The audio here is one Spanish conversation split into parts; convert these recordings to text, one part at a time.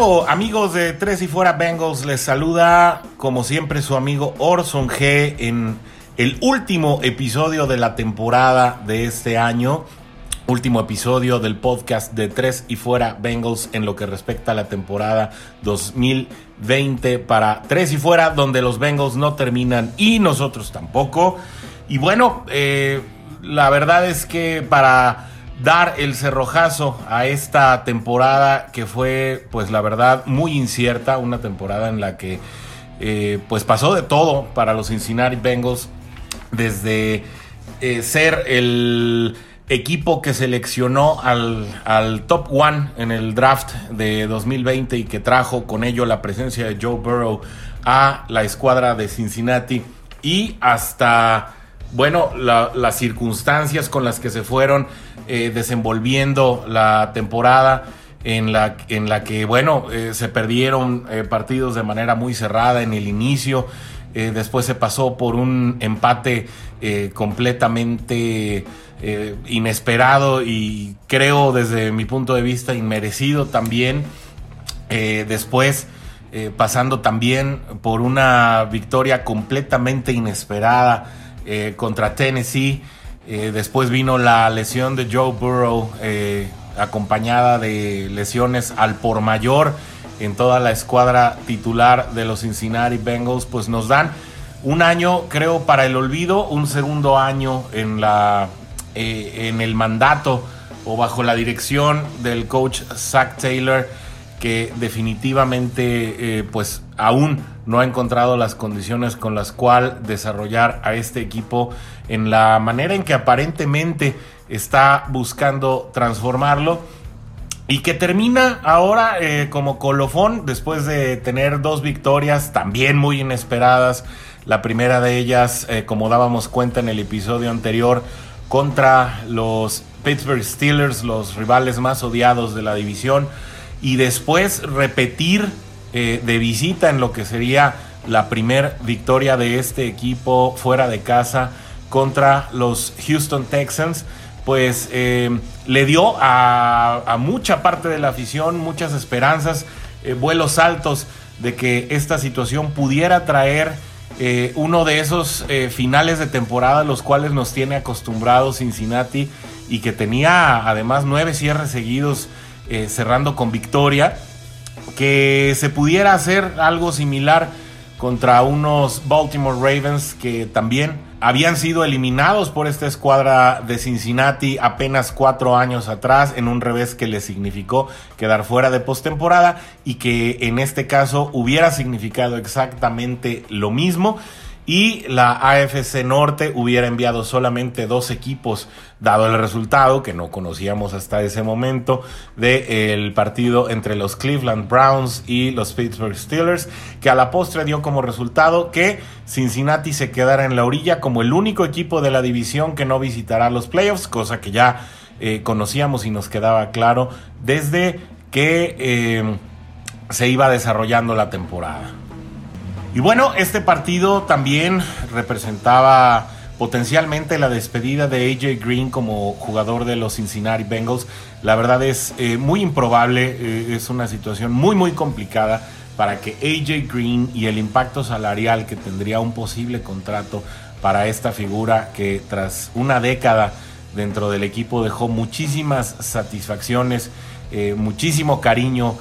Amigos de Tres y Fuera Bengals. Les saluda, como siempre, su amigo Orson G. en el último episodio de la temporada de este año. Último episodio del podcast de Tres y Fuera Bengals en lo que respecta a la temporada 2020 para Tres y Fuera, donde los Bengals no terminan y nosotros tampoco. Y bueno, eh, la verdad es que para dar el cerrojazo a esta temporada que fue, pues la verdad, muy incierta, una temporada en la que eh, pues pasó de todo para los Cincinnati Bengals, desde eh, ser el equipo que seleccionó al, al, top one en el draft de 2020 y que trajo con ello la presencia de Joe Burrow a la escuadra de Cincinnati. Y hasta bueno, las circunstancias con las que se fueron eh, desenvolviendo la temporada en la, en la que, bueno, eh, se perdieron eh, partidos de manera muy cerrada en el inicio, después se pasó por un empate completamente inesperado y creo desde mi punto de vista inmerecido también, después pasando también por una victoria completamente inesperada contra Tennessee. Eh, después vino la lesión de Joe Burrow, eh, acompañada de lesiones al por mayor en toda la escuadra titular de los Cincinnati Bengals. Pues nos dan un año, creo, para el olvido, un segundo año en, la, en el mandato o bajo la dirección del coach Zach Taylor que definitivamente eh, pues aún no ha encontrado las condiciones con las cuales desarrollar a este equipo en la manera en que aparentemente está buscando transformarlo y que termina ahora eh, como colofón después de tener dos victorias también muy inesperadas. La primera de ellas, eh, como dábamos cuenta en el episodio anterior, contra los Pittsburgh Steelers, los rivales más odiados de la división y después repetir eh, de visita en lo que sería la primer victoria de este equipo fuera de casa contra los Houston Texans, pues eh, le dio a, mucha parte de la afición muchas esperanzas, eh, vuelos altos de que esta situación pudiera traer uno de esos finales de temporada los cuales nos tiene acostumbrados Cincinnati y que tenía además nueve cierres seguidos eh, cerrando con victoria, que se pudiera hacer algo similar contra unos Baltimore Ravens que también habían sido eliminados por esta escuadra de Cincinnati apenas cuatro años atrás en un revés que le significó quedar fuera de postemporada y que en este caso hubiera significado exactamente lo mismo y la AFC Norte hubiera enviado solamente dos equipos, dado el resultado que no conocíamos hasta ese momento del partido entre los Cleveland Browns y los Pittsburgh Steelers, que a la postre dio como resultado que Cincinnati se quedara en la orilla como el único equipo de la división que no visitará los playoffs, cosa que ya eh, conocíamos y nos quedaba claro desde que eh, se iba desarrollando la temporada. Y bueno, este partido también representaba potencialmente la despedida de AJ Green como jugador de los Cincinnati Bengals. La verdad es eh, muy improbable, eh, es una situación muy muy complicada para que AJ Green y el impacto salarial que tendría un posible contrato para esta figura que tras una década dentro del equipo dejó muchísimas satisfacciones, eh, muchísimo cariño,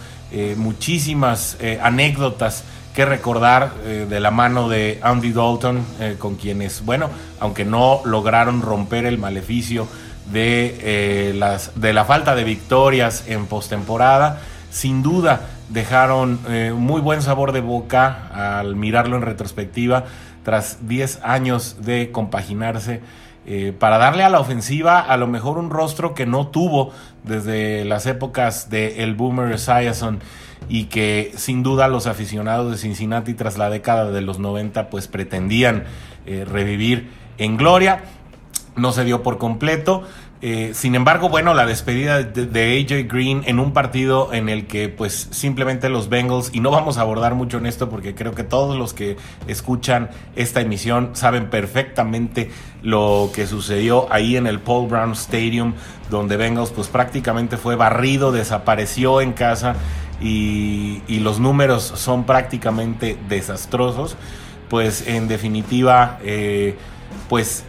muchísimas anécdotas que recordar eh, de la mano de Andy Dalton, eh, con quienes, bueno, aunque no lograron romper el maleficio de, eh, las, de la falta de victorias en postemporada, sin duda dejaron muy buen sabor de boca al mirarlo en retrospectiva tras 10 años de compaginarse. para darle a la ofensiva a lo mejor un rostro que no tuvo desde las épocas de el Boomer Esiason y que sin duda los aficionados de Cincinnati tras la década de los 90 pues pretendían eh, revivir en gloria. No se dio por completo. Eh, sin embargo, bueno, la despedida de, AJ Green en un partido en el que pues simplemente los Bengals, y no vamos a abordar mucho en esto porque creo que todos los que escuchan esta emisión saben perfectamente lo que sucedió ahí en el Paul Brown Stadium, donde Bengals pues prácticamente fue barrido, desapareció en casa y, los números son prácticamente desastrosos, pues en definitiva, eh, pues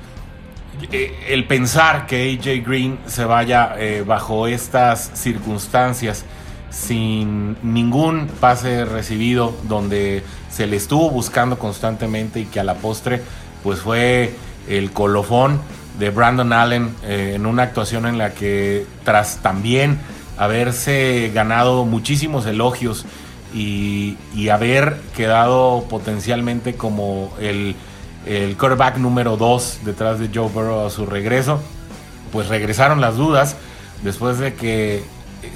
eh, el pensar que AJ Green se vaya eh, bajo estas circunstancias sin ningún pase recibido donde se le estuvo buscando constantemente y que a la postre pues fue el colofón de Brandon Allen en una actuación en la que tras también haberse ganado muchísimos elogios y, haber quedado potencialmente como el, el quarterback número 2 detrás de Joe Burrow a su regreso, pues regresaron las dudas después de que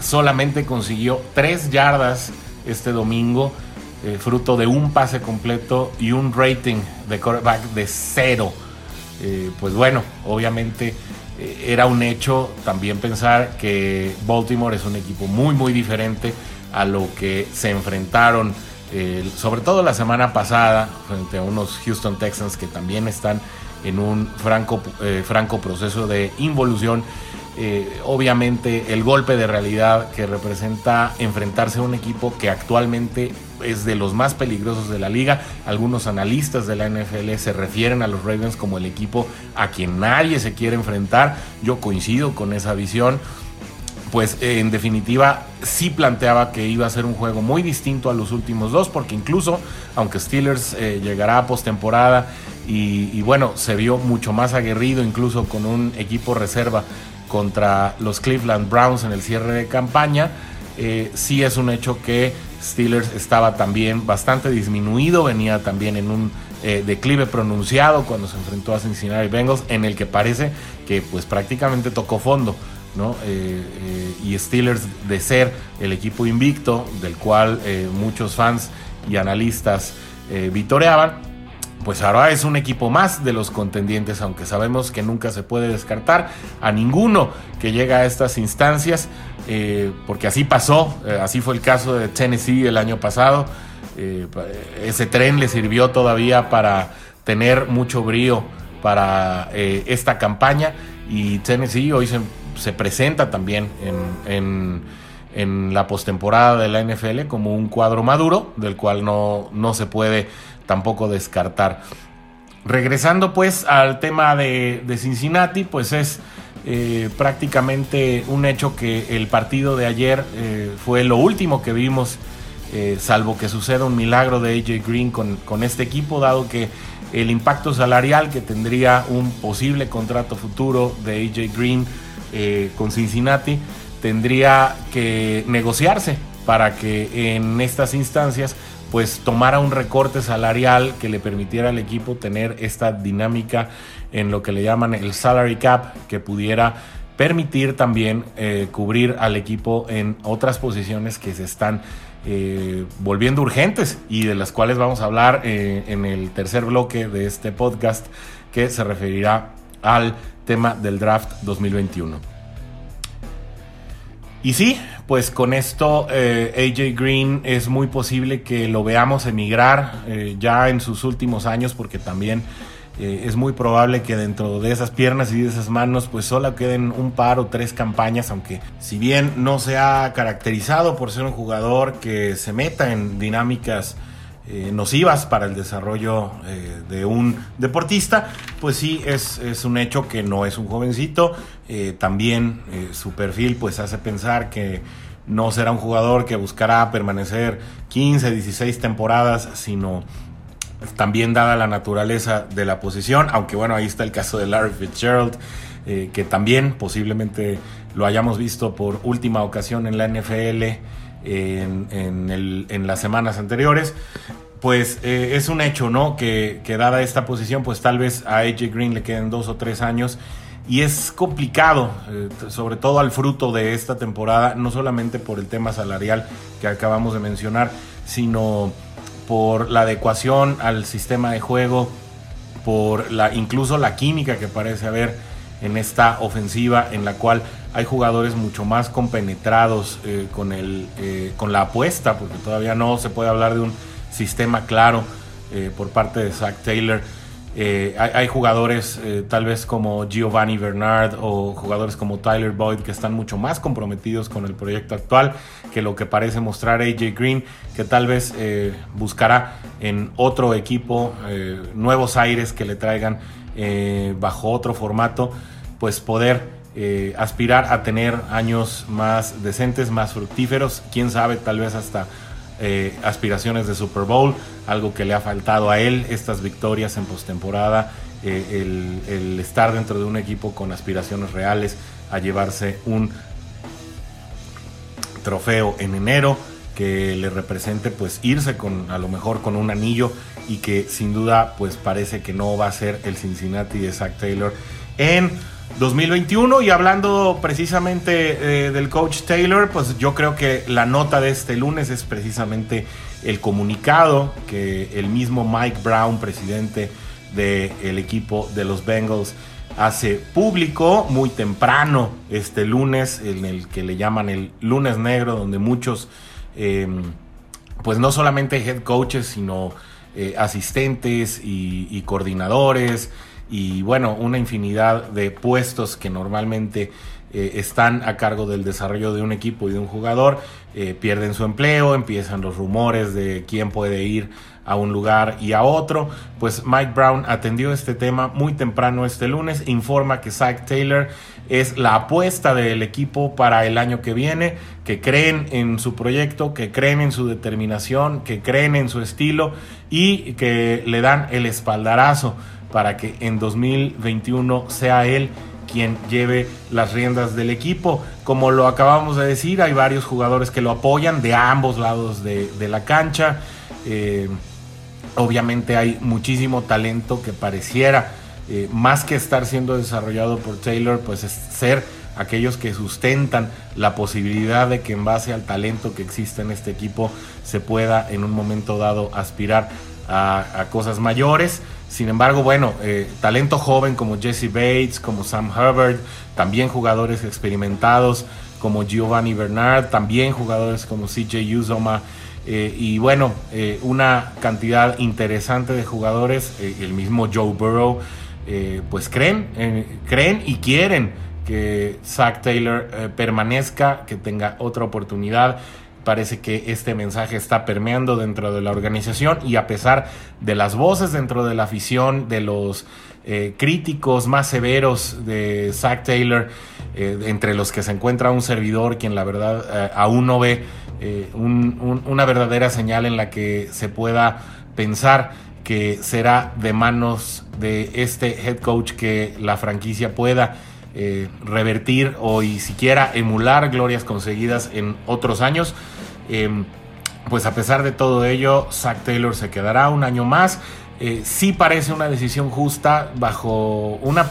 solamente consiguió 3 yardas este domingo, eh, fruto de un pase completo y un rating de quarterback de cero. Eh, pues bueno, obviamente era un hecho también pensar que Baltimore es un equipo muy muy diferente a lo que se enfrentaron sobre todo la semana pasada frente a unos Houston Texans que también están en un franco, eh, franco proceso de involución. Eh, obviamente el golpe de realidad que representa enfrentarse a un equipo que actualmente es de los más peligrosos de la liga. Algunos analistas de la NFL se refieren a los Ravens como el equipo a quien nadie se quiere enfrentar. Yo coincido con esa visión. Pues eh, en definitiva sí planteaba que iba a ser un juego muy distinto a los últimos dos, porque incluso aunque Steelers eh, llegará a postemporada y, bueno, se vio mucho más aguerrido incluso con un equipo reserva contra los Cleveland Browns en el cierre de campaña, eh, sí es un hecho que Steelers estaba también bastante disminuido, venía también en un eh, declive pronunciado cuando se enfrentó a Cincinnati Bengals, en el que parece que pues prácticamente tocó fondo. ¿no? Eh, eh, y Steelers de ser el equipo invicto, del cual muchos fans y analistas vitoreaban, pues ahora es un equipo más de los contendientes, aunque sabemos que nunca se puede descartar a ninguno que llega a estas instancias, eh, porque así pasó, eh, así fue el caso de Tennessee el año pasado, eh, ese tren le sirvió todavía para tener mucho brío para esta campaña y Tennessee hoy se, presenta también en, en la postemporada de la NFL como un cuadro maduro del cual no, no se puede tampoco descartar. Regresando pues al tema de, Cincinnati, pues es eh, prácticamente un hecho que el partido de ayer eh, fue lo último que vimos, eh, salvo que suceda un milagro de AJ Green con, con, este equipo, dado que el impacto salarial que tendría un posible contrato futuro de AJ Green con Cincinnati tendría que negociarse para que en estas instancias pues tomara un recorte salarial que le permitiera al equipo tener esta dinámica en lo que le llaman el salary cap, que pudiera permitir también eh, cubrir al equipo en otras posiciones que se están eh, volviendo urgentes y de las cuales vamos a hablar eh, en el tercer bloque de este podcast que se referirá al tema del draft 2021. Y sí, pues con esto eh, AJ Green es muy posible que lo veamos emigrar eh, ya en sus últimos años porque también eh, es muy probable que dentro de esas piernas y de esas manos pues solo queden un par o tres campañas aunque si bien no se ha caracterizado por ser un jugador que se meta en dinámicas eh, nocivas para el desarrollo eh, de un deportista, pues sí es, es, un hecho que no es un jovencito. Eh, también su perfil pues hace pensar que no será un jugador que buscará permanecer 15, 16 temporadas, sino también dada la naturaleza de la posición, aunque bueno, ahí está el caso de Larry Fitzgerald, que también posiblemente lo hayamos visto por última ocasión en la NFL en, las semanas anteriores, pues eh, es un hecho, ¿no? Que, dada esta posición, pues tal vez a AJ Green le queden dos o tres años. Y es complicado, eh, sobre todo al fruto de esta temporada, no solamente por el tema salarial que acabamos de mencionar, sino por la adecuación al sistema de juego, por la incluso la química que parece haber en esta ofensiva en la cual hay jugadores mucho más compenetrados eh, con, el, eh, con la apuesta, porque todavía no se puede hablar de un sistema claro eh, por parte de Zach Taylor. Eh, hay, jugadores tal vez como Giovanni Bernard o jugadores como Tyler Boyd que están mucho más comprometidos con el proyecto actual que lo que parece mostrar AJ Green, que tal vez buscará en otro equipo nuevos aires que le traigan bajo otro formato, pues poder aspirar a tener años más decentes, más fructíferos, quién sabe, tal vez hasta eh, aspiraciones de Super Bowl, algo que le ha faltado a él, estas victorias en postemporada, eh, el, estar dentro de un equipo con aspiraciones reales a llevarse un trofeo en enero que le represente pues irse con a lo mejor con un anillo y que sin duda pues parece que no va a ser el Cincinnati de Zach Taylor en 2021 y hablando precisamente eh, del coach Taylor, pues yo creo que la nota de este lunes es precisamente el comunicado que el mismo Mike Brown, presidente del equipo de los Bengals, hace público muy temprano este lunes, en el que le llaman el lunes negro, donde muchos, em, pues no solamente head coaches, sino eh, asistentes y coordinadores, y bueno, una infinidad de puestos que normalmente eh, están a cargo del desarrollo de un equipo y de un jugador, eh, pierden su empleo, empiezan los rumores de quién puede ir a un lugar y a otro. Pues Mike Brown atendió este tema muy temprano este lunes, informa que Zach Taylor es la apuesta del equipo para el año que viene, que creen en su proyecto, que creen en su determinación, que creen en su estilo y que le dan el espaldarazo para que en 2021 sea él quien lleve las riendas del equipo. Como lo acabamos de decir, hay varios jugadores que lo apoyan de ambos lados de, la cancha. Eh, obviamente hay muchísimo talento que pareciera, eh, más que estar siendo desarrollado por Taylor, pues es ser aquellos que sustentan la posibilidad de que en base al talento que existe en este equipo se pueda en un momento dado aspirar a cosas mayores. Sin embargo, bueno, eh, talento joven como Jesse Bates, como Sam Hubbard, también jugadores experimentados como Giovanni Bernard, también jugadores como CJ Uzoma. Eh, y bueno, eh, una cantidad interesante de jugadores, el mismo Joe Burrow, pues creen, creen y quieren que Zach Taylor permanezca, que tenga otra oportunidad Parece que este mensaje está permeando dentro de la organización y a pesar de las voces dentro de la afición, de los eh, críticos más severos de Zach Taylor, eh, entre los que se encuentra un servidor quien la verdad eh, aún no ve una verdadera señal en la que se pueda pensar que será de manos de este head coach que la franquicia pueda revertir o y siquiera emular glorias conseguidas en otros años. Em, pues a pesar de todo ello, Zach Taylor se quedará un año más. Eh, sí parece una decisión justa bajo una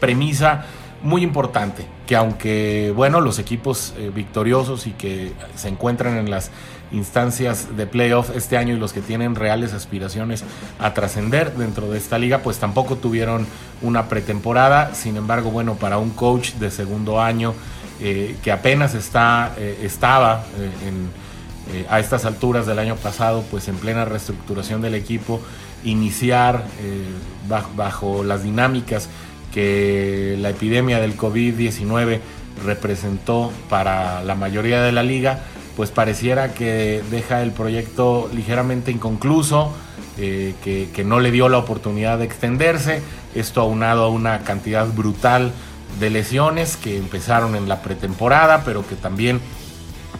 premisa muy importante, que aunque, bueno, los equipos eh, victoriosos y que se encuentran en las instancias de playoff este año y los que tienen reales aspiraciones a trascender dentro de esta liga, pues tampoco tuvieron una pretemporada. Sin embargo, bueno, para un coach de segundo año eh, que apenas está, estaba en eh, a estas alturas del año pasado, pues en plena reestructuración del equipo, iniciar eh, bajo, las dinámicas que la epidemia del COVID-19 representó para la mayoría de la liga, pues pareciera que deja el proyecto ligeramente inconcluso, eh, que, que, no le dio la oportunidad de extenderse, esto aunado a una cantidad brutal de lesiones que empezaron en la pretemporada, pero que también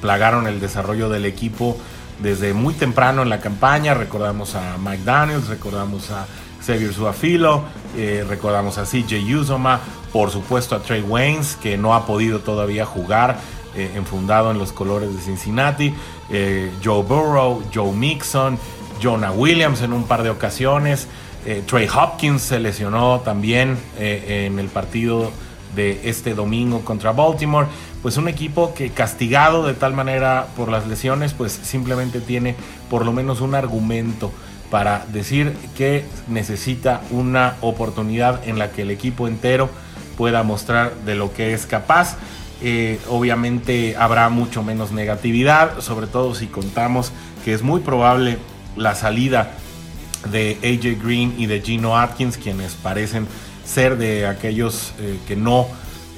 plagaron el desarrollo del equipo desde muy temprano en la campaña. Recordamos a Mike Daniels, recordamos a Xavier Suafilo, eh, recordamos a CJ Uzoma, por supuesto a Trey Waynes, que no ha podido todavía jugar, eh, enfundado en los colores de Cincinnati, eh, Joe Burrow, Joe Mixon, Jonah Williams en un par de ocasiones, Trey Hopkins se lesionó también en el partido de este domingo contra Baltimore pues un equipo que castigado de tal manera por las lesiones, pues simplemente tiene por lo menos un argumento para decir que necesita una oportunidad en la que el equipo entero pueda mostrar de lo que es capaz. Eh, obviamente habrá mucho menos negatividad, sobre todo si contamos que es muy probable la salida de AJ Green y de Gino Atkins, quienes parecen ser de aquellos eh, que no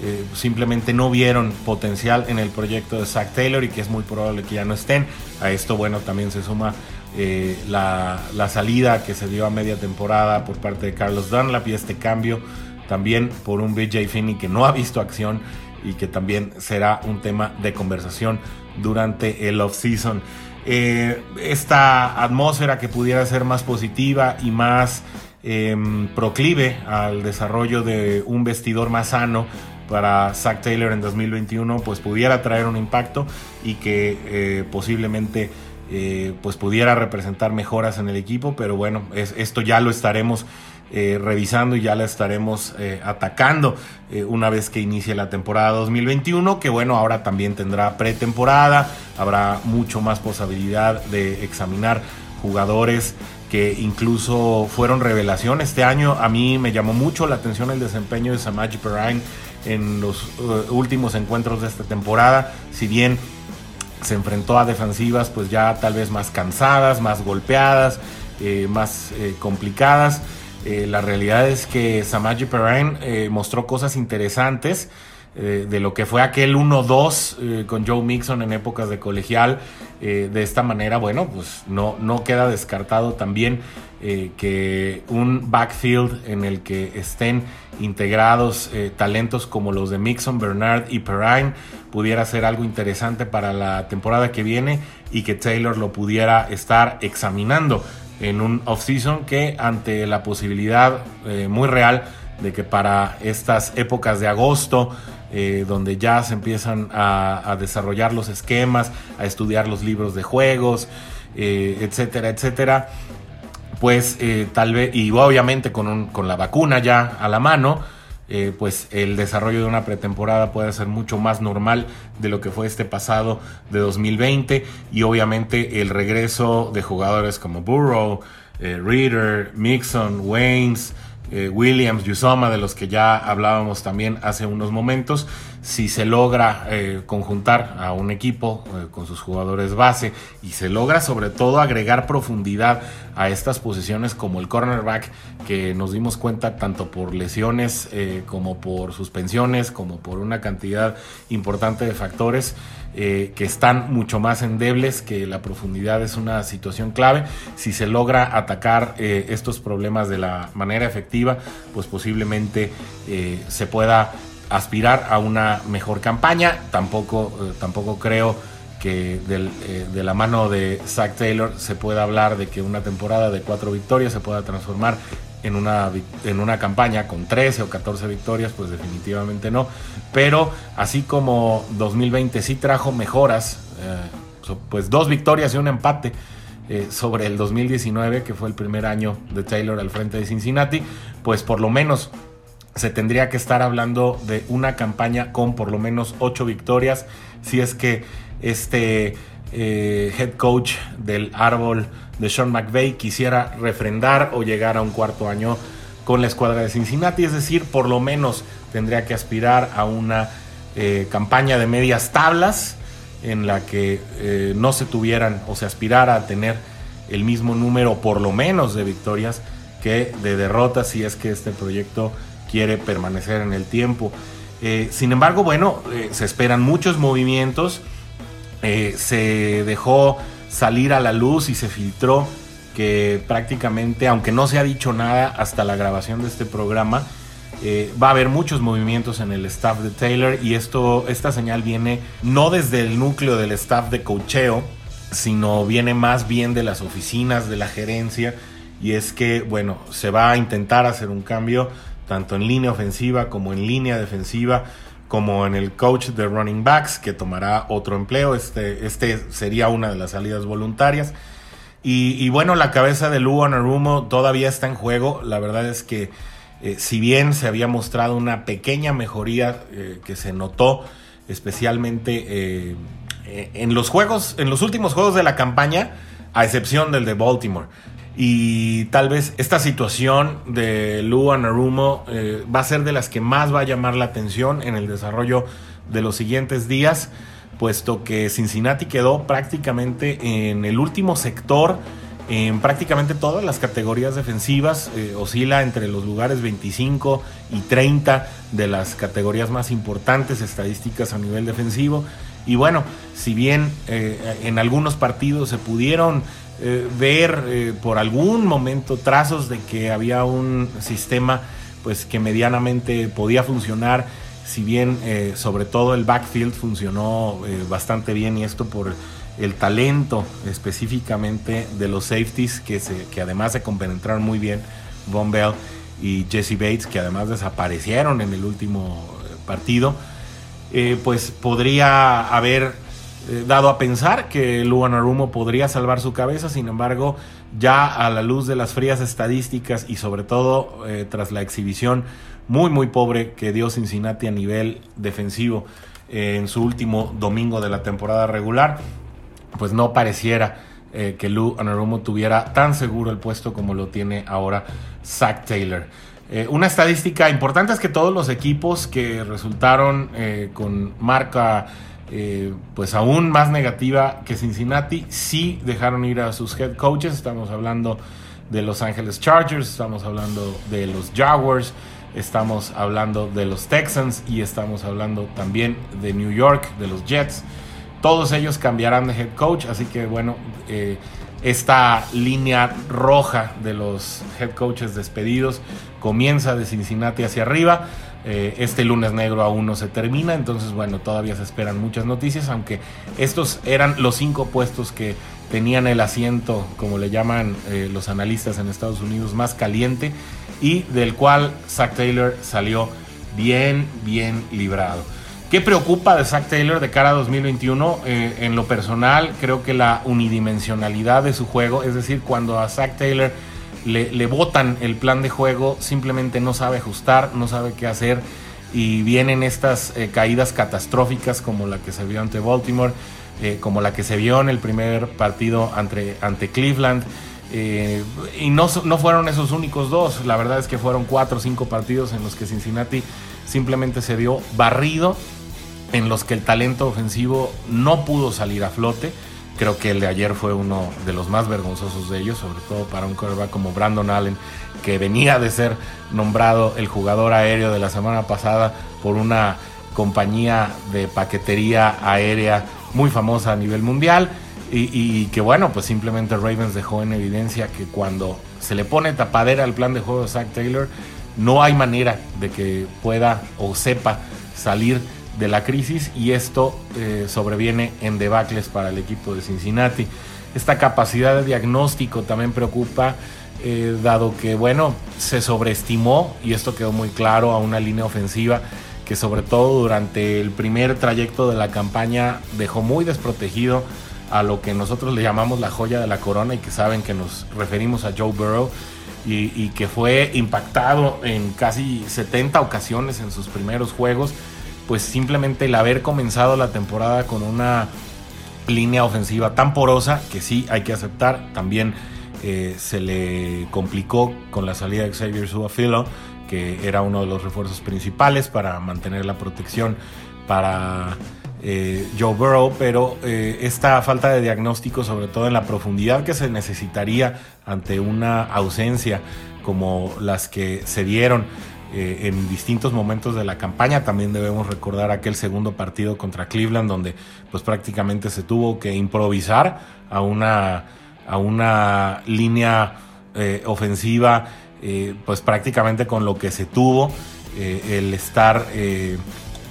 eh, simplemente no vieron potencial en el proyecto de Zach Taylor y que es muy probable que ya no estén. A esto, bueno, también se suma eh, la, la, salida que se dio a media temporada por parte de Carlos Dunlap y este cambio también por un BJ Finney que no ha visto acción y que también será un tema de conversación durante el off-season. Esta atmósfera que pudiera ser más positiva y más em, proclive al desarrollo de un vestidor más sano para Zach Taylor en 2021 pues pudiera traer un impacto y que eh, posiblemente eh, pues pudiera representar mejoras en el equipo pero bueno esto ya lo estaremos eh, revisando y ya la estaremos atacando una vez que inicie la temporada 2021, que bueno, ahora también tendrá pretemporada, habrá mucho más posibilidad de examinar jugadores que incluso fueron revelación. Este año a mí me llamó mucho la atención el desempeño de Samaji Perrine en los últimos encuentros de esta temporada, si bien se enfrentó a defensivas pues ya tal vez más cansadas, más golpeadas, más complicadas. Eh, la realidad es que Samaji Perrine eh, mostró cosas interesantes eh, de lo que fue aquel 1-2 con Joe Mixon en épocas de colegial. de esta manera, bueno, pues no, no queda descartado también que un backfield en el que estén integrados talentos como los de Mixon, Bernard y Perrine pudiera ser algo interesante para la temporada que viene y que Taylor lo pudiera estar examinando en un off-season que ante la posibilidad eh, muy real de que para estas épocas de agosto, eh, donde ya se empiezan a, desarrollar los esquemas, a estudiar los libros de juegos, eh, etcétera, etcétera, pues tal vez, y obviamente con, con la vacuna ya a la mano, eh, pues el desarrollo de una pretemporada puede ser mucho más normal de lo que fue este pasado de 2020 y obviamente el regreso de jugadores como Burrow, eh, Reader, Mixon, Waynes, eh, Williams, Yusoma, de los que ya hablábamos también hace unos momentos, si se logra eh, conjuntar a un equipo eh, con sus jugadores base y se logra sobre todo agregar profundidad a estas posiciones como el cornerback, que nos dimos cuenta tanto por lesiones como por suspensiones, como por una cantidad importante de factores, eh, que están mucho más endebles, que la profundidad es una situación clave. Si se logra atacar eh, estos problemas de la manera efectiva, pues posiblemente eh, se pueda aspirar a una mejor campaña. Tampoco, tampoco creo que de la mano de Zach Taylor se pueda hablar de que una temporada de cuatro victorias se pueda transformar en una, en una campaña con 13 o 14 victorias, pues definitivamente no. Pero así como 2020 sí trajo mejoras, eh, pues dos victorias y un empate eh, sobre el 2019, que fue el primer año de Taylor al frente de Cincinnati, pues por lo menos se tendría que estar hablando de una campaña con por lo menos ocho victorias, si es que este eh, head coach del árbol de Sean McVay quisiera refrendar o llegar a un cuarto año con la escuadra de Cincinnati, es decir, por lo menos tendría que aspirar a una eh, campaña de medias tablas en la que eh, no se tuvieran o se aspirara a tener el mismo número por lo menos de victorias que de derrotas si es que este proyecto quiere permanecer en el tiempo. sin embargo, bueno, se esperan muchos movimientos eh, se dejó salir a la luz y se filtró que prácticamente, aunque no se ha dicho nada hasta la grabación de este programa, eh, va a haber muchos movimientos en el staff de Taylor y esto, esta señal viene no desde el núcleo del staff de cocheo, sino viene más bien de las oficinas, de la gerencia, y es que, bueno, se va a intentar hacer un cambio tanto en línea ofensiva como en línea defensiva como en el coach de running backs, que tomará otro empleo. Este, este sería una de las salidas voluntarias. Y, bueno, la cabeza de Lou Anarumo todavía está en juego. La verdad es que eh, si bien se había mostrado una pequeña mejoría eh, que se notó especialmente eh, en los juegos, en los últimos juegos de la campaña, a excepción del de Baltimore. Y tal vez esta situación de Lou Anarumo eh, va a ser de las que más va a llamar la atención en el desarrollo de los siguientes días, puesto que Cincinnati quedó prácticamente en el último sector en prácticamente todas las categorías defensivas, eh, oscila entre los lugares 25 y 30 de las categorías más importantes estadísticas a nivel defensivo. Y bueno, si bien eh, en algunos partidos se pudieron eh, ver por algún momento trazos de que había un sistema pues que medianamente podía funcionar, si bien sobre todo el backfield funcionó bastante bien y esto por el talento específicamente de los safeties que, se, que además se compenetraron muy bien, Von Bell y Jesse Bates, que además desaparecieron en el último eh, partido, eh, pues podría haber eh, dado a pensar que Luan Arumo podría salvar su cabeza, sin embargo, ya a la luz de las frías estadísticas y sobre todo tras la exhibición muy muy pobre que dio Cincinnati a nivel defensivo en su último domingo de la temporada regular, pues no pareciera eh, que Lou Anarumo tuviera tan seguro el puesto como lo tiene ahora Zach Taylor. Eh, una estadística importante es que todos los equipos que resultaron eh, con marca pues aún más negativa que Cincinnati sí dejaron ir a sus head coaches. Estamos hablando de Los Angeles Chargers, estamos hablando de los Jaguars, estamos hablando de los Texans y estamos hablando también de New York, de los Jets. Todos ellos cambiarán de head coach, así que bueno, eh, esta línea roja de los head coaches despedidos comienza de Cincinnati hacia arriba. Eh, este lunes negro aún no se termina, entonces bueno, todavía se esperan muchas noticias, aunque estos eran los cinco puestos que tenían el asiento, como le llaman eh, los analistas en Estados Unidos, más caliente y del cual Zach Taylor salió bien, bien librado. ¿Qué preocupa de Zach Taylor de cara a 2021? Eh, en lo personal, creo que la unidimensionalidad de su juego, es decir, cuando a Zach Taylor le, botan el plan de juego, simplemente no sabe ajustar, no sabe qué hacer y vienen estas eh, caídas catastróficas como la que se vio ante Baltimore, eh, como la que se vio en el primer partido ante, Cleveland. y no, no fueron esos únicos dos, la verdad es que fueron cuatro o cinco partidos en los que Cincinnati simplemente se vio barrido en los que el talento ofensivo no pudo salir a flote. Creo que el de ayer fue uno de los más vergonzosos de ellos, sobre todo para un quarterback como Brandon Allen, que venía de ser nombrado el jugador aéreo de la semana pasada por una compañía de paquetería aérea muy famosa a nivel mundial. Y, que bueno, pues simplemente Ravens dejó en evidencia que cuando se le pone tapadera al plan de juego de Zach Taylor, no hay manera de que pueda o sepa salir de la crisis y esto eh, sobreviene en debacles para el equipo de Cincinnati. Esta capacidad de diagnóstico también preocupa, eh, dado que, bueno, se sobreestimó, y esto quedó muy claro, a una línea ofensiva que sobre todo durante el primer trayecto de la campaña dejó muy desprotegido a lo que nosotros le llamamos la joya de la corona y que saben que nos referimos a Joe Burrow y, que fue impactado en casi 70 ocasiones en sus primeros juegos pues simplemente el haber comenzado la temporada con una línea ofensiva tan porosa que sí hay que aceptar, también eh, se le complicó con la salida de Xavier Suafilo, que era uno de los refuerzos principales para mantener la protección para eh, Joe Burrow, pero eh, esta falta de diagnóstico, sobre todo en la profundidad que se necesitaría ante una ausencia como las que se dieron eh, en distintos momentos de la campaña. También debemos recordar aquel segundo partido contra Cleveland donde pues prácticamente se tuvo que improvisar a una, a una línea eh, ofensiva eh, pues prácticamente con lo que se tuvo. el estar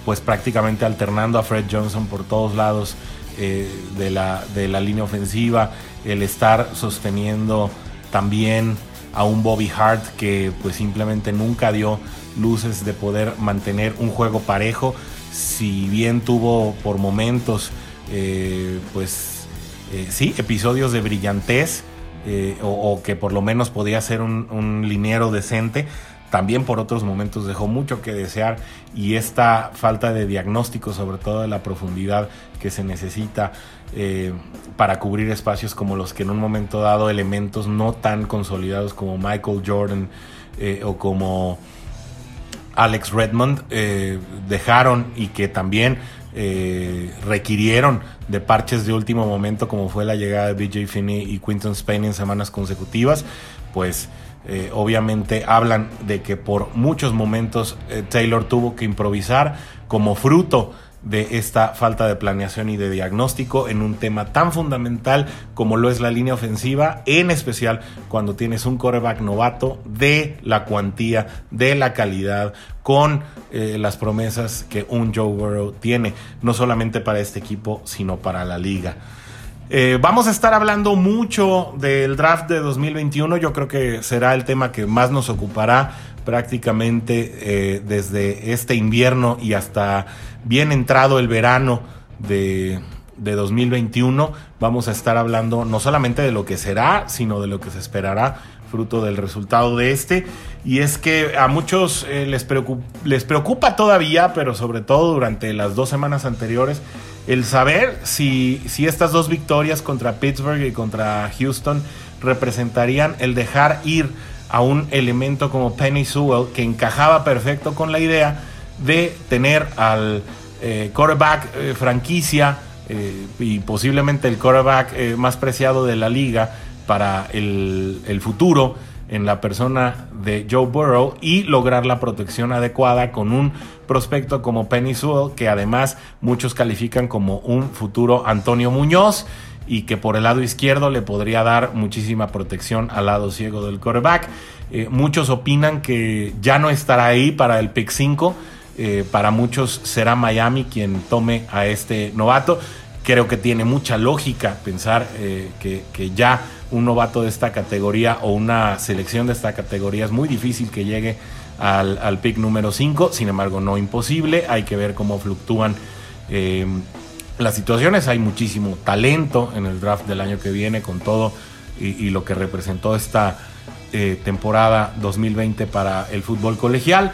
pues prácticamente alternando a Fred Johnson por todos lados de, la, de la línea ofensiva, el estar sosteniendo también a un Bobby Hart que pues simplemente nunca dio luces de poder mantener un juego parejo. Si bien tuvo por momentos, eh, pues eh, sí, episodios de brillantez, eh, o, que por lo menos podía ser un, un liniero decente, también por otros momentos dejó mucho que desear y esta falta de diagnóstico, sobre todo de la profundidad que se necesita eh, para cubrir espacios como los que en un momento dado elementos no tan consolidados como Michael Jordan eh, o como Alex Redmond eh, dejaron y que también requirieron de parches de último momento, como fue la llegada de BJ Finney y Quinton Spain en semanas consecutivas, pues eh, obviamente hablan de que por muchos momentos eh, Taylor tuvo que improvisar como fruto de esta falta de planeación y de diagnóstico en un tema tan fundamental como lo es la línea ofensiva, en especial cuando tienes un coreback novato de la cuantía, de la calidad, con eh, las promesas que un Joe Burrow tiene, no solamente para este equipo, sino para la liga. Eh, vamos a estar hablando mucho del draft de 2021, yo creo que será el tema que más nos ocupará prácticamente eh, desde este invierno y hasta bien entrado el verano de, 2021, vamos a estar hablando no solamente de lo que será, sino de lo que se esperará fruto del resultado de este. Y es que a muchos eh, les, les preocupa todavía, pero sobre todo durante las dos semanas anteriores, el saber si, si estas dos victorias contra Pittsburgh y contra Houston representarían el dejar ir a un elemento como Penny Sewell que encajaba perfecto con la idea de tener al eh, quarterback eh, franquicia eh, y posiblemente el quarterback más preciado de la liga para el, el, futuro en la persona de Joe Burrow y lograr la protección adecuada con un prospecto como Penny Sewell que además muchos califican como un futuro Antonio Muñoz y que por el lado izquierdo le podría dar muchísima protección al lado ciego del quarterback. muchos opinan que ya no estará ahí para el pick 5 eh, para muchos será Miami quien tome a este novato. Creo que tiene mucha lógica pensar eh, que, ya un novato de esta categoría o una selección de esta categoría es muy difícil que llegue al, pick número 5. Sin embargo, no imposible. Hay que ver cómo fluctúan eh, las situaciones. Hay muchísimo talento en el draft del año que viene con todo y, lo que representó esta temporada 2020 para el fútbol colegial.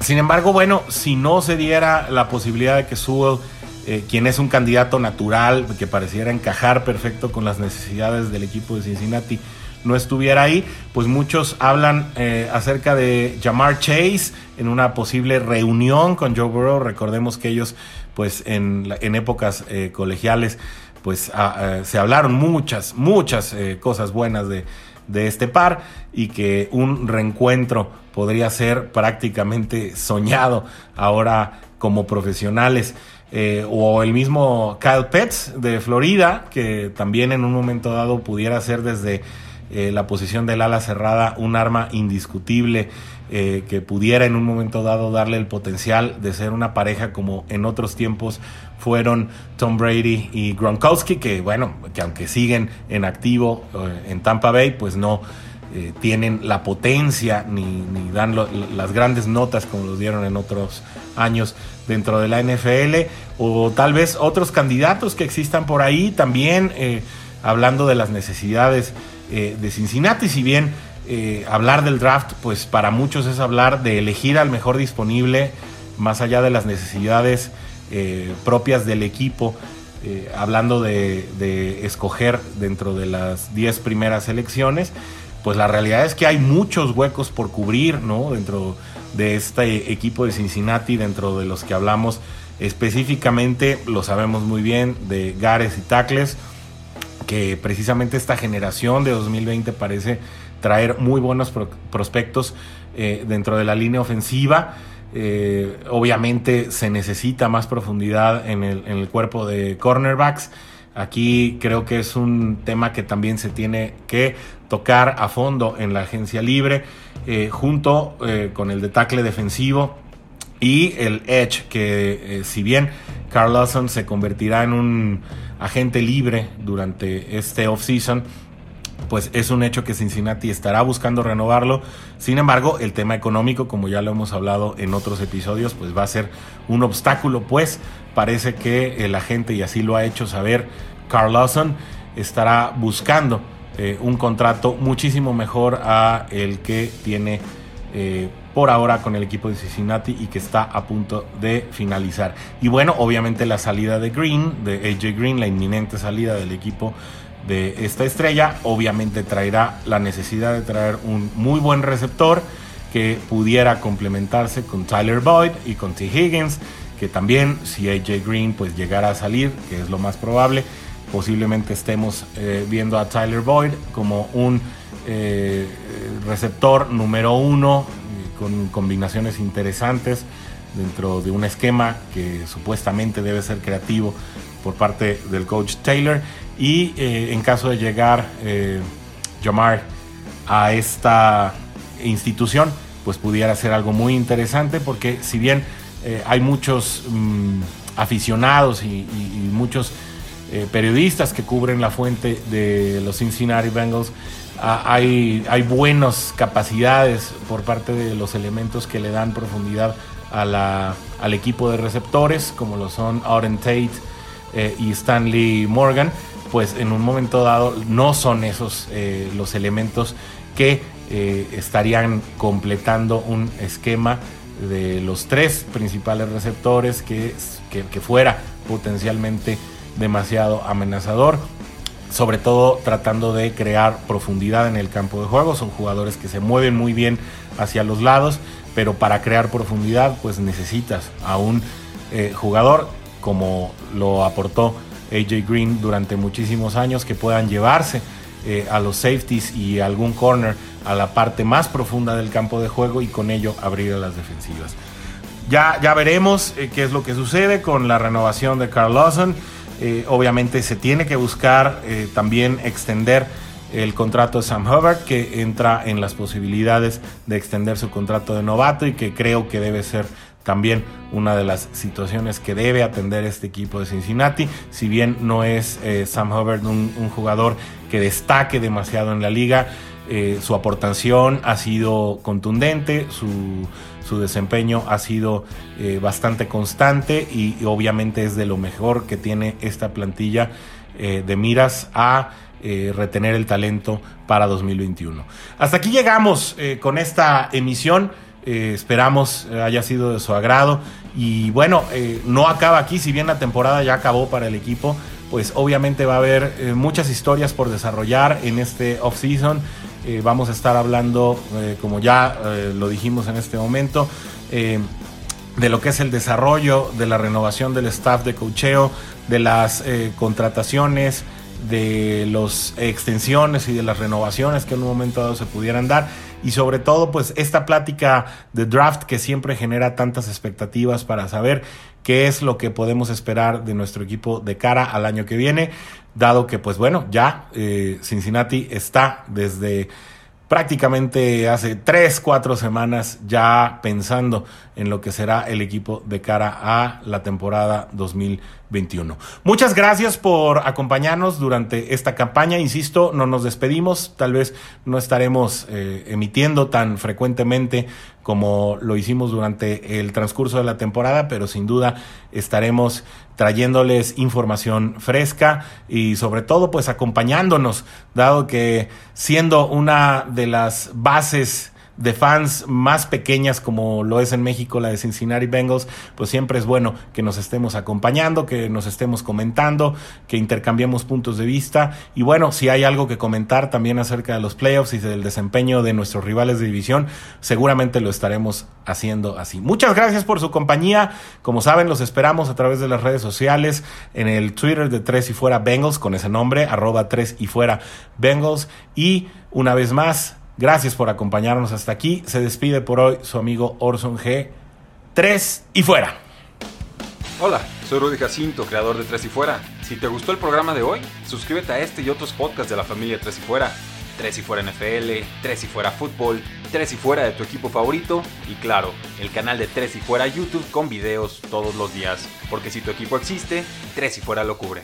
Sin embargo, bueno, si no se diera la posibilidad de que Sewell, eh, quien es un candidato natural, que pareciera encajar perfecto con las necesidades del equipo de Cincinnati, no estuviera ahí, pues muchos hablan eh, acerca de Jamar Chase en una posible reunión con Joe Burrow. Recordemos que ellos, pues en, épocas eh, colegiales, pues ah, se hablaron muchas, muchas cosas buenas de, de este par y que un reencuentro podría ser prácticamente soñado ahora como profesionales. Eh, o el mismo Kyle Petts de Florida, que también en un momento dado pudiera ser desde eh, la posición del ala cerrada un arma indiscutible eh, que pudiera en un momento dado darle el potencial de ser una pareja como en otros tiempos fueron Tom Brady y Gronkowski, que bueno, que aunque siguen en activo en Tampa Bay, pues no eh, tienen la potencia ni, dan las grandes notas como los dieron en otros años dentro de la NFL o tal vez otros candidatos que existan por ahí también eh, hablando de las necesidades eh, de Cincinnati. Si bien hablar del draft pues para muchos es hablar de elegir al mejor disponible más allá de las necesidades propias del equipo hablando de, de, escoger dentro de las 10 primeras elecciones pues la realidad es que hay muchos huecos por cubrir, ¿no? Dentro de este equipo de Cincinnati, dentro de los que hablamos específicamente, lo sabemos muy bien, de Gares y Tacles, que precisamente esta generación de 2020 parece traer muy buenos prospectos eh, dentro de la línea ofensiva. Eh, obviamente se necesita más profundidad en el, en el cuerpo de cornerbacks. Aquí creo que es un tema que también se tiene que tocar a fondo en la agencia libre, eh, junto eh, con el de tackle defensivo y el edge, que eh, si bien Carl Lawson se convertirá en un agente libre durante este offseason, pues es un hecho que Cincinnati estará buscando renovarlo. Sin embargo, el tema económico, como ya lo hemos hablado en otros episodios, pues va a ser un obstáculo, pues parece que el agente, y así lo ha hecho saber Carl Lawson, estará buscando eh, un contrato muchísimo mejor a el que tiene eh, por ahora con el equipo de Cincinnati y que está a punto de finalizar. Y bueno, obviamente la salida de Green, de AJ Green, la inminente salida del equipo de esta estrella, obviamente traerá la necesidad de traer un muy buen receptor que pudiera complementarse con Tyler Boyd y con T. Higgins que también si AJ Green pues llegara a salir, que es lo más probable, posiblemente estemos eh, viendo a Tyler Boyd como un eh, receptor número uno con combinaciones interesantes dentro de un esquema que supuestamente debe ser creativo por parte del coach Taylor y en caso de llegar Jamar a esta institución pues pudiera ser algo muy interesante porque si bien eh, hay muchos mm, aficionados y, muchos eh, periodistas que cubren la fuente de los Cincinnati Bengals, hay, hay buenas capacidades por parte de los elementos que le dan profundidad a la, al equipo de receptores, como lo son Auden Tate eh, y Stanley Morgan, pues en un momento dado no son esos los elementos que eh, estarían completando un esquema de los tres principales receptores que, que, fuera potencialmente demasiado amenazador sobre todo tratando de crear profundidad en el campo de juego. Son jugadores que se mueven muy bien hacia los lados, pero para crear profundidad pues necesitas a un eh, jugador como lo aportó AJ Green durante muchísimos años que puedan llevarse eh, a los safeties y algún corner a la parte más profunda del campo de juego y con ello abrir a las defensivas. Ya, ya veremos eh, qué es lo que sucede con la renovación de Carl Lawson. Eh, obviamente se tiene que buscar también extender el contrato de Sam Hubbard, que entra en las posibilidades de extender su contrato de novato y que creo que debe ser también una de las situaciones que debe atender este equipo de Cincinnati. Si bien no es eh, Sam Hubbard un, jugador que destaque demasiado en la liga, eh, su aportación ha sido contundente, su, desempeño ha sido eh, bastante constante y, obviamente es de lo mejor que tiene esta plantilla de miras a retener el talento para 2021. Hasta aquí llegamos con esta emisión. Eh, esperamos eh, haya sido de su agrado. Y bueno, eh, no acaba aquí, si bien la temporada ya acabó para el equipo, pues obviamente va a haber muchas historias por desarrollar en este off-season. vamos a estar hablando, como ya lo dijimos en este momento, de lo que es el desarrollo, de la renovación del staff de cocheo, de las contrataciones, de las extensiones y de las renovaciones que en un momento dado se pudieran dar y sobre todo pues esta plática de draft que siempre genera tantas expectativas para saber qué es lo que podemos esperar de nuestro equipo de cara al año que viene, dado que pues bueno, ya eh, Cincinnati está desde prácticamente hace tres, cuatro semanas ya pensando en lo que será el equipo de cara a la temporada 2021. Muchas gracias por acompañarnos durante esta campaña. Insisto, no nos despedimos, tal vez no estaremos eh, emitiendo tan frecuentemente como lo hicimos durante el transcurso de la temporada, pero sin duda estaremos trayéndoles información fresca y sobre todo pues acompañándonos, dado que siendo una de las bases de fans más pequeñas como lo es en México la de Cincinnati Bengals, pues siempre es bueno que nos estemos acompañando, que nos estemos comentando, que intercambiemos puntos de vista. Y bueno, si hay algo que comentar también acerca de los playoffs y del desempeño de nuestros rivales de división, seguramente lo estaremos haciendo así. Muchas gracias por su compañía, como saben los esperamos a través de las redes sociales, en el Twitter de Tres y Fuera Bengals con ese nombre, arroba Tres y Fuera Bengals. Y una vez más, Gracias por acompañarnos hasta aquí. Se despide por hoy su amigo Orson G. Tres y fuera. Hola, soy Rudy Jacinto, creador de Tres y Fuera. Si te gustó el programa de hoy, suscríbete a este y otros podcasts de la familia Tres y Fuera. Tres y Fuera NFL, Tres y Fuera Fútbol, Tres y Fuera de tu equipo favorito y claro, el canal de Tres y Fuera YouTube con videos todos los días. Porque si tu equipo existe, Tres y Fuera lo cubre.